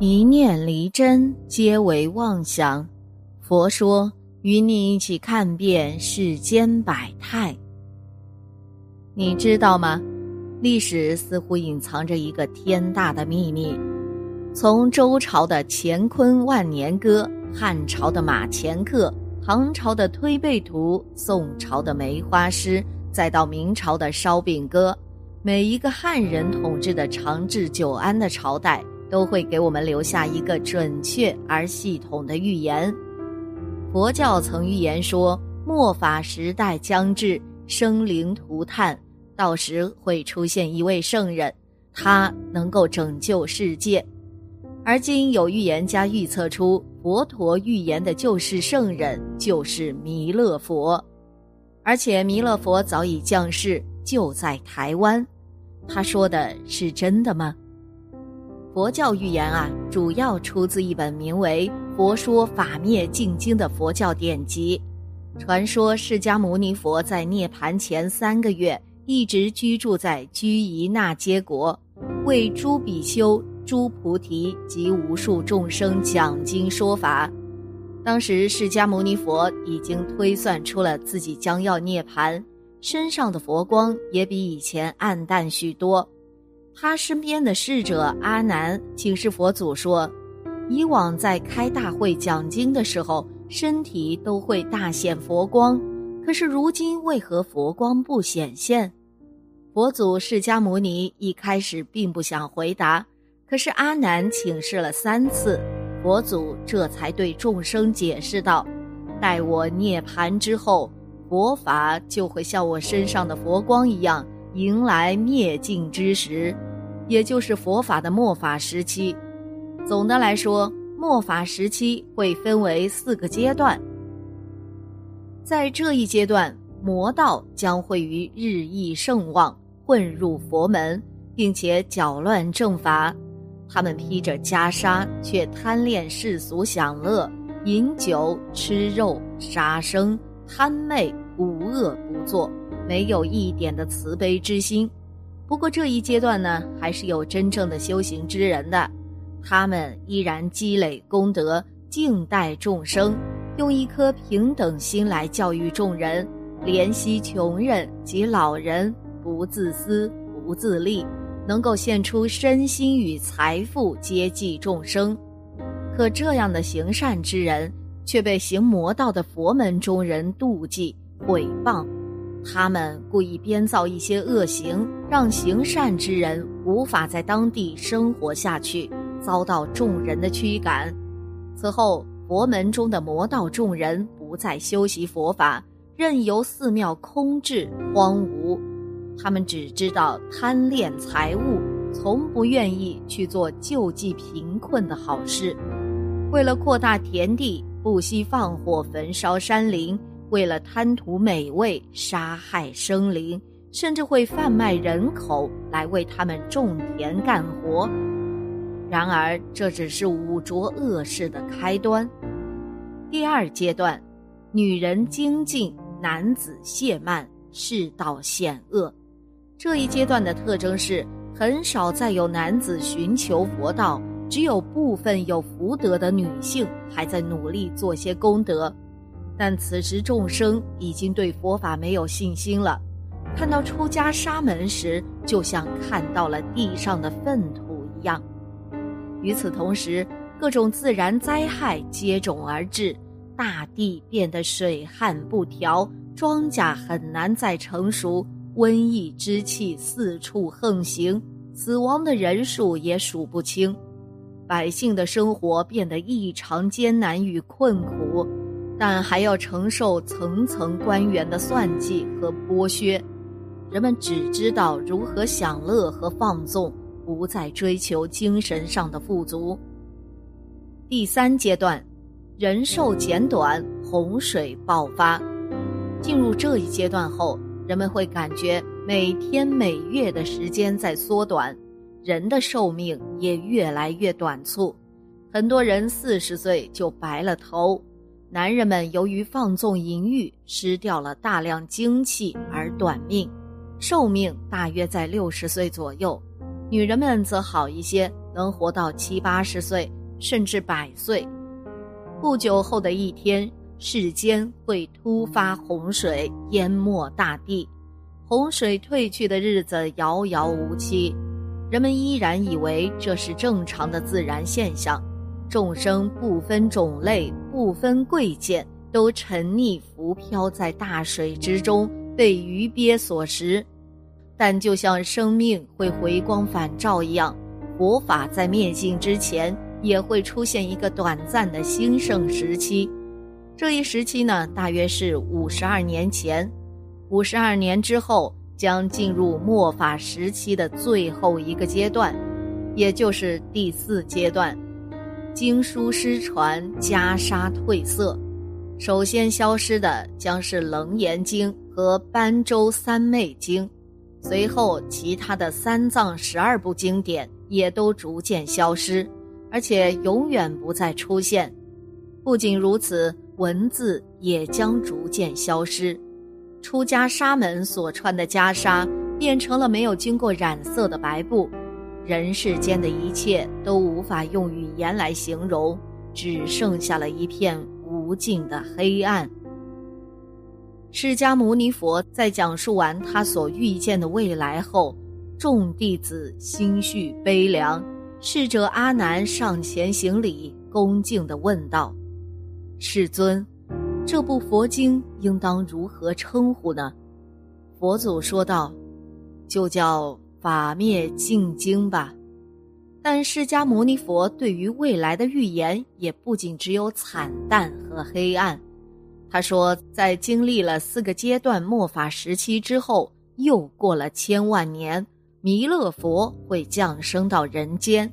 一念离真，皆为妄想。佛说，与你一起看遍世间百态。你知道吗？历史似乎隐藏着一个天大的秘密。从周朝的乾坤万年歌，汉朝的马前课，唐朝的推背图，宋朝的梅花诗，再到明朝的烧饼歌，每一个汉人统治的长治久安的朝代。都会给我们留下一个准确而系统的预言。佛教曾预言说，末法时代将至，生灵涂炭，到时会出现一位圣人，他能够拯救世界。而今有预言家预测出，佛陀预言的救世圣人就是弥勒佛，而且弥勒佛早已降世，就在台湾。他说的是真的吗？佛教预言啊，主要出自一本名为《佛说法灭净经》的佛教典籍。传说释迦牟尼佛在涅盘前三个月，一直居住在居夷那揭国，为诸比丘、诸菩提及无数众生讲经说法。当时释迦牟尼佛已经推算出了自己将要涅盘，身上的佛光也比以前暗淡许多。他身边的侍者阿难请示佛祖说：“以往在开大会讲经的时候，身体都会大显佛光，可是如今为何佛光不显现？”佛祖释迦牟尼一开始并不想回答，可是阿难请示了三次，佛祖这才对众生解释道：“待我涅盘之后，佛法就会像我身上的佛光一样，迎来灭尽之时。”也就是佛法的末法时期，总的来说，末法时期会分为四个阶段。在这一阶段，魔道将会于日益盛旺，混入佛门，并且搅乱正法。他们披着袈裟，却贪恋世俗享乐，饮酒、吃肉、杀生，贪昧无恶不作，没有一点的慈悲之心。不过这一阶段呢，还是有真正的修行之人的，他们依然积累功德，静待众生，用一颗平等心来教育众人，怜惜穷人及老人，不自私，不自利，能够献出身心与财富接济众生。可这样的行善之人，却被行魔道的佛门中人妒忌毁谤。他们故意编造一些恶行，让行善之人无法在当地生活下去，遭到众人的驱赶。此后，佛门中的魔道众人不再修习佛法，任由寺庙空置荒芜。他们只知道贪恋财物，从不愿意去做救济贫困的好事。为了扩大田地，不惜放火焚烧山林。为了贪图美味，杀害生灵，甚至会贩卖人口来为他们种田干活。然而，这只是五浊恶事的开端。第二阶段，女人精进，男子懈慢，世道险恶。这一阶段的特征是，很少再有男子寻求佛道，只有部分有福德的女性还在努力做些功德。但此时众生已经对佛法没有信心了，看到出家沙门时，就像看到了地上的粪土一样。与此同时，各种自然灾害接踵而至，大地变得水旱不调，庄稼很难再成熟，瘟疫之气四处横行，死亡的人数也数不清，百姓的生活变得异常艰难与困苦。但还要承受层层官员的算计和剥削，人们只知道如何享乐和放纵，不再追求精神上的富足。第三阶段，人寿减短，洪水爆发。进入这一阶段后，人们会感觉每天每月的时间在缩短，人的寿命也越来越短促，很多人四十岁就白了头。男人们由于放纵淫欲，失掉了大量精气而短命，寿命大约在六十岁左右；女人们则好一些，能活到七八十岁，甚至百岁。不久后的一天，世间会突发洪水，淹没大地。洪水退去的日子遥遥无期，人们依然以为这是正常的自然现象。众生不分种类，不分贵贱，都沉溺浮漂在大水之中，被鱼鳖所食。但就像生命会回光返照一样，佛法在灭尽之前。也会出现一个短暂的兴盛时期，这一时期呢，大约是五十二年前。五十二年之后，将进入末法时期的最后一个阶段，也就是第四阶段。经书失传，袈裟褪色，首先消失的将是《楞严经》和《般舟三昧经》，随后其他的三藏十二部经典也都逐渐消失。而且永远不再出现。不仅如此，文字也将逐渐消失。出家沙门所穿的袈裟变成了没有经过染色的白布。人世间的一切都无法用语言来形容，只剩下了一片无尽的黑暗。释迦牟尼佛在讲述完他所预见的未来后，众弟子心绪悲凉。侍者阿难上前行礼，恭敬地问道：“世尊，这部佛经应当如何称呼呢？”佛祖说道：“就叫法灭净经吧。”但释迦牟尼佛对于未来的预言也不仅只有惨淡和黑暗。他说，在经历了四个阶段末法时期之后，又过了千万年。弥勒佛会降生到人间，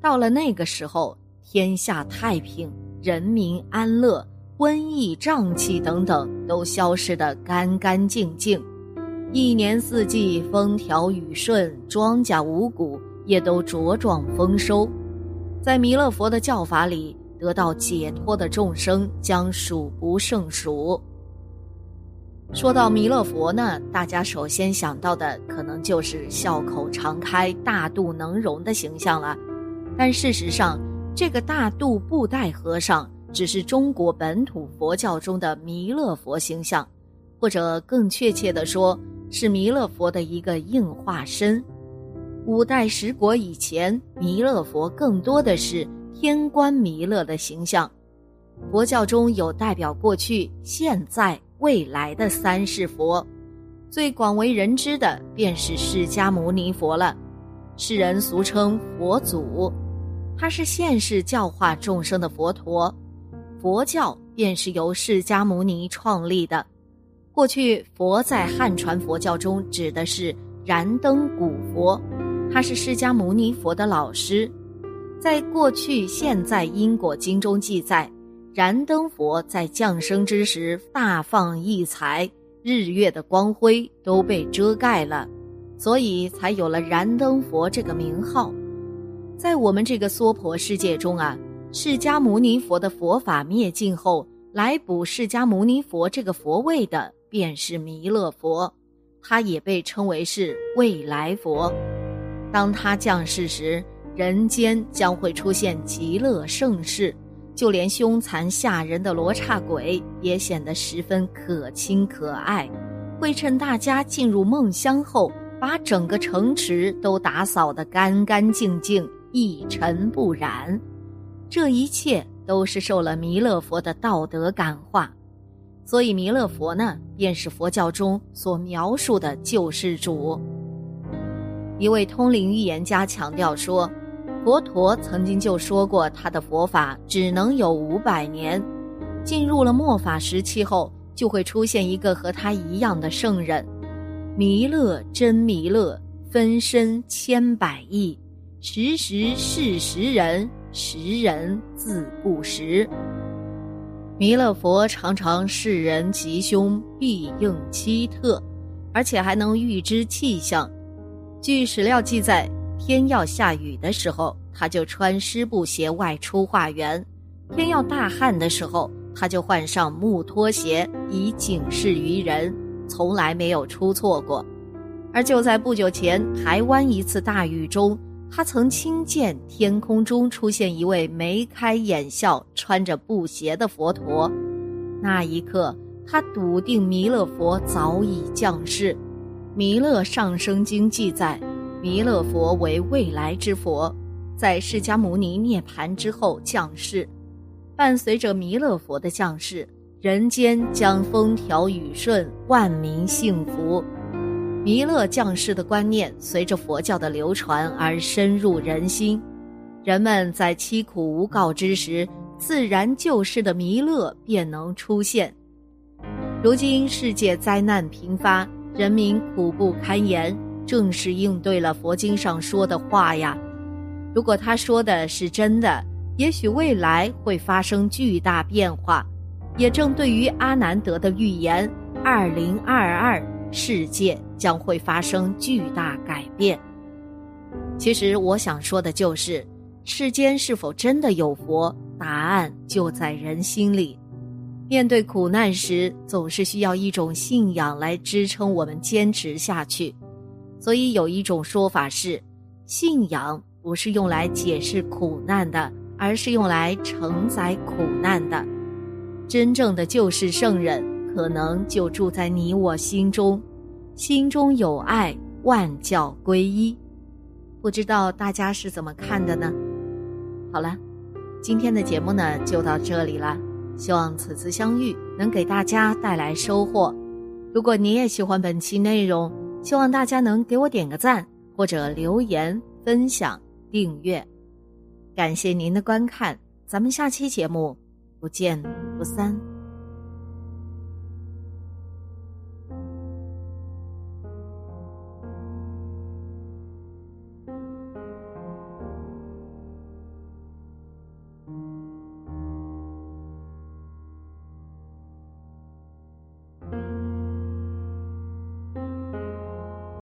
到了那个时候，天下太平，人民安乐，瘟疫、瘴气等等都消失得干干净净，一年四季风调雨顺，庄稼五谷也都茁壮丰收。在弥勒佛的教法里，得到解脱的众生将数不胜数。说到弥勒佛呢，大家首先想到的可能就是笑口常开、大肚能容的形象了。但事实上，这个大肚布袋和尚只是中国本土佛教中的弥勒佛形象，或者更确切的说，是弥勒佛的一个应化身。五代十国以前，弥勒佛更多的是天官弥勒的形象。佛教中有代表过去、现在。未来的三世佛，最广为人知的便是释迦牟尼佛了，世人俗称佛祖。他是现世教化众生的佛陀，佛教便是由释迦牟尼创立的。过去佛在汉传佛教中指的是燃灯古佛，他是释迦牟尼佛的老师。在过去现在因果经中记载。燃灯佛在降生之时大放异彩，日月的光辉都被遮盖了，所以才有了燃灯佛这个名号。在我们这个娑婆世界中啊，释迦牟尼佛的佛法灭尽后，来补释迦牟尼佛这个佛位的便是弥勒佛，他也被称为是未来佛。当他降世时，人间将会出现极乐盛世。就连凶残吓人的罗刹鬼也显得十分可亲可爱，会趁大家进入梦乡后，把整个城池都打扫得干干净净、一尘不染。这一切都是受了弥勒佛的道德感化，所以弥勒佛呢，便是佛教中所描述的救世主。一位通灵预言家强调说。佛陀曾经就说过，他的佛法只能有五百年。进入了末法时期后，就会出现一个和他一样的圣人——弥勒真弥勒，分身千百亿，时时是时人，时人自不识。弥勒佛常常视人吉凶必应奇特，而且还能预知气象。据史料记载。天要下雨的时候，他就穿湿布鞋外出化缘；天要大旱的时候，他就换上木拖鞋以警示于人，从来没有出错过。而就在不久前，台湾一次大雨中，他曾亲见天空中出现一位眉开眼笑、穿着布鞋的佛陀。那一刻，他笃定弥勒佛早已降世。《弥勒上生经》记载，弥勒佛为未来之佛，在释迦牟尼涅盘之后降世。伴随着弥勒佛的降世，人间将风调雨顺，万民幸福。弥勒降世的观念随着佛教的流传而深入人心，人们在凄苦无告之时，自然救世的弥勒便能出现。如今世界灾难频发，人民苦不堪言，正是应对了佛经上说的话呀。如果他说的是真的，也许未来会发生巨大变化，也正对于阿南德的预言，二零二二。世界将会发生巨大改变。其实我想说的就是，世间是否真的有佛？答案就在人心里。面对苦难时，总是需要一种信仰来支撑我们坚持下去。所以有一种说法是，信仰不是用来解释苦难的，而是用来承载苦难的。真正的救世圣人。可能就住在你我心中，心中有爱，万教归一。不知道大家是怎么看的呢？好了，今天的节目呢就到这里了。希望此次相遇能给大家带来收获。如果你也喜欢本期内容，希望大家能给我点个赞，或者留言、分享、订阅。感谢您的观看，咱们下期节目不见不散。